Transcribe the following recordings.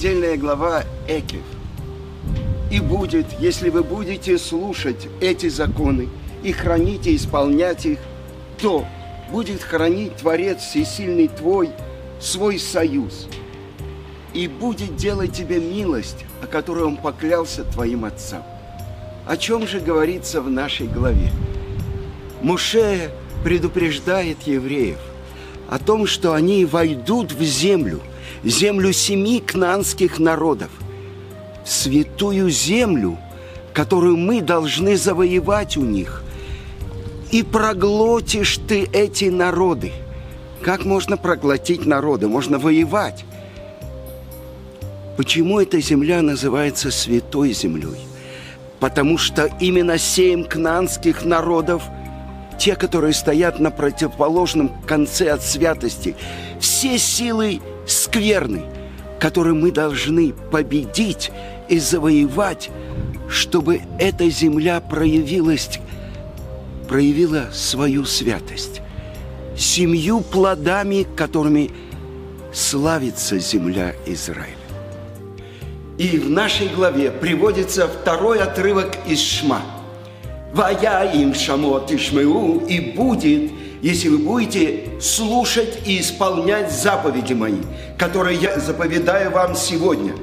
недельная глава Экев. И будет, если вы будете слушать эти законы и хранить и исполнять их, то будет хранить Творец Всесильный Твой свой союз и будет делать тебе милость, о которой Он поклялся твоим отцам. О чем же говорится в нашей главе? Муше предупреждает евреев о том, что они войдут в землю, землю семи кнанских народов, святую землю, которую мы должны завоевать у них. И проглотишь ты эти народы. Как можно проглотить народы? Можно воевать. Почему эта земля называется святой землей? Потому что именно семь кнанских народов – те, которые стоят на противоположном конце от святости, все силы скверны, которые мы должны победить и завоевать, чтобы эта земля проявилась, проявила свою святость. Семью плодами, которыми славится земля Израиля. И в нашей главе приводится второй отрывок из Шма – Вая им шамот ишмеу, и будет, если вы будете слушать и исполнять заповеди мои, которые я заповедаю вам сегодня,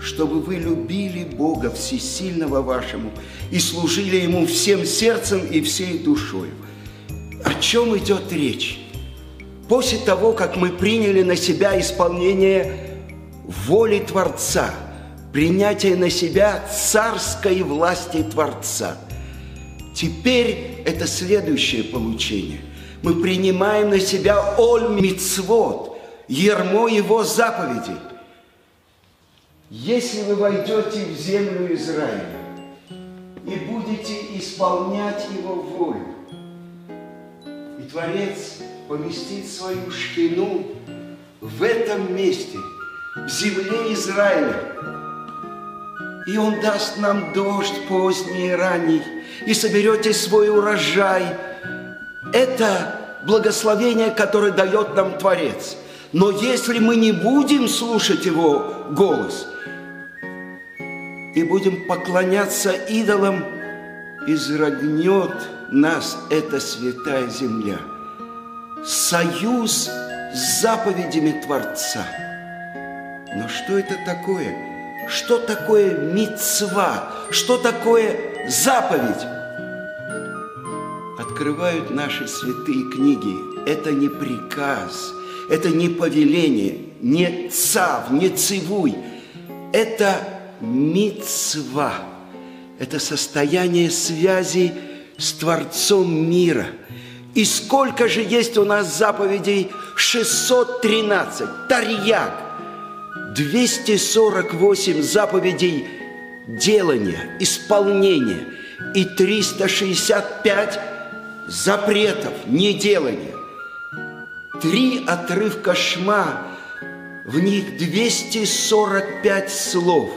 чтобы вы любили Бога Всесильного вашему и служили Ему всем сердцем и всей душою. О чем идет речь? После того, как мы приняли на себя исполнение воли Творца, принятие на себя царской власти Творца – Теперь это следующее получение. Мы принимаем на себя оль мицвод, ермо его заповедей. Если вы войдете в землю Израиля и будете исполнять его волю, и Творец поместит свою шкину в этом месте, в земле Израиля, и Он даст нам дождь поздний и ранний, и соберете свой урожай. Это благословение, которое дает нам Творец. Но если мы не будем слушать Его голос и будем поклоняться идолам, изрогнет нас эта святая земля. Союз с заповедями Творца. Но что это такое? что такое мецва, что такое заповедь. Открывают наши святые книги. Это не приказ, это не повеление, не цав, не цивуй. Это мецва. Это состояние связи с Творцом мира. И сколько же есть у нас заповедей? 613. Тарьяк. 248 заповедей делания, исполнения и 365 запретов неделания. Три отрывка шма, в них 245 слов.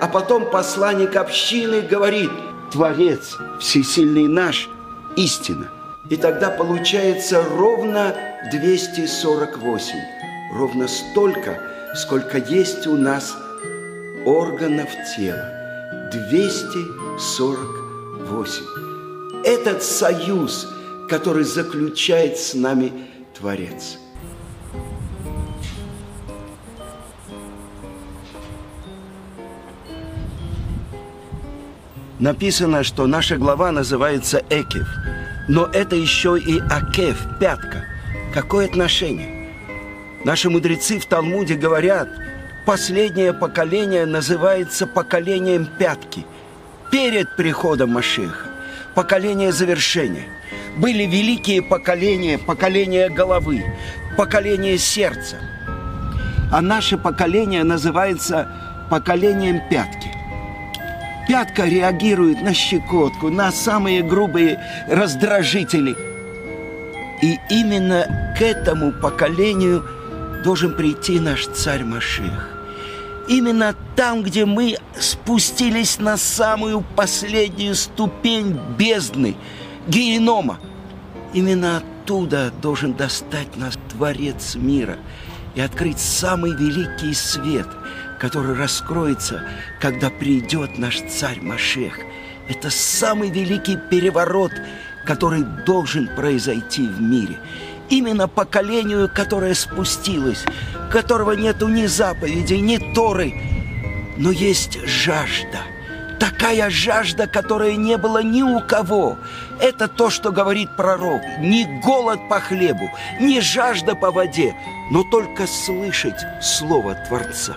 А потом посланник общины говорит, Творец всесильный наш, истина. И тогда получается ровно 248. Ровно столько – сколько есть у нас органов тела. 248. Этот союз, который заключает с нами Творец. Написано, что наша глава называется Экев, но это еще и Акев, пятка. Какое отношение? Наши мудрецы в Талмуде говорят, последнее поколение называется поколением пятки, перед приходом Машеха, поколение завершения. Были великие поколения, поколение головы, поколение сердца. А наше поколение называется поколением пятки. Пятка реагирует на щекотку, на самые грубые раздражители. И именно к этому поколению – должен прийти наш царь Машех. Именно там, где мы спустились на самую последнюю ступень бездны, генома, именно оттуда должен достать нас Творец мира и открыть самый великий свет, который раскроется, когда придет наш царь Машех. Это самый великий переворот, который должен произойти в мире. Именно поколению, которое спустилось, которого нету ни заповедей, ни Торы, но есть жажда. Такая жажда, которая не было ни у кого. Это то, что говорит пророк. Не голод по хлебу, не жажда по воде, но только слышать Слово Творца.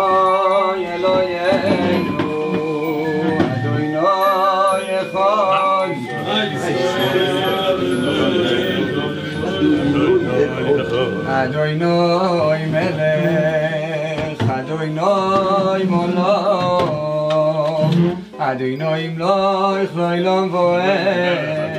אדוני אלוהינו, אדוני אחד. אדוני מלך, אדוני מולו, אדוני מלוך לעולם ועד.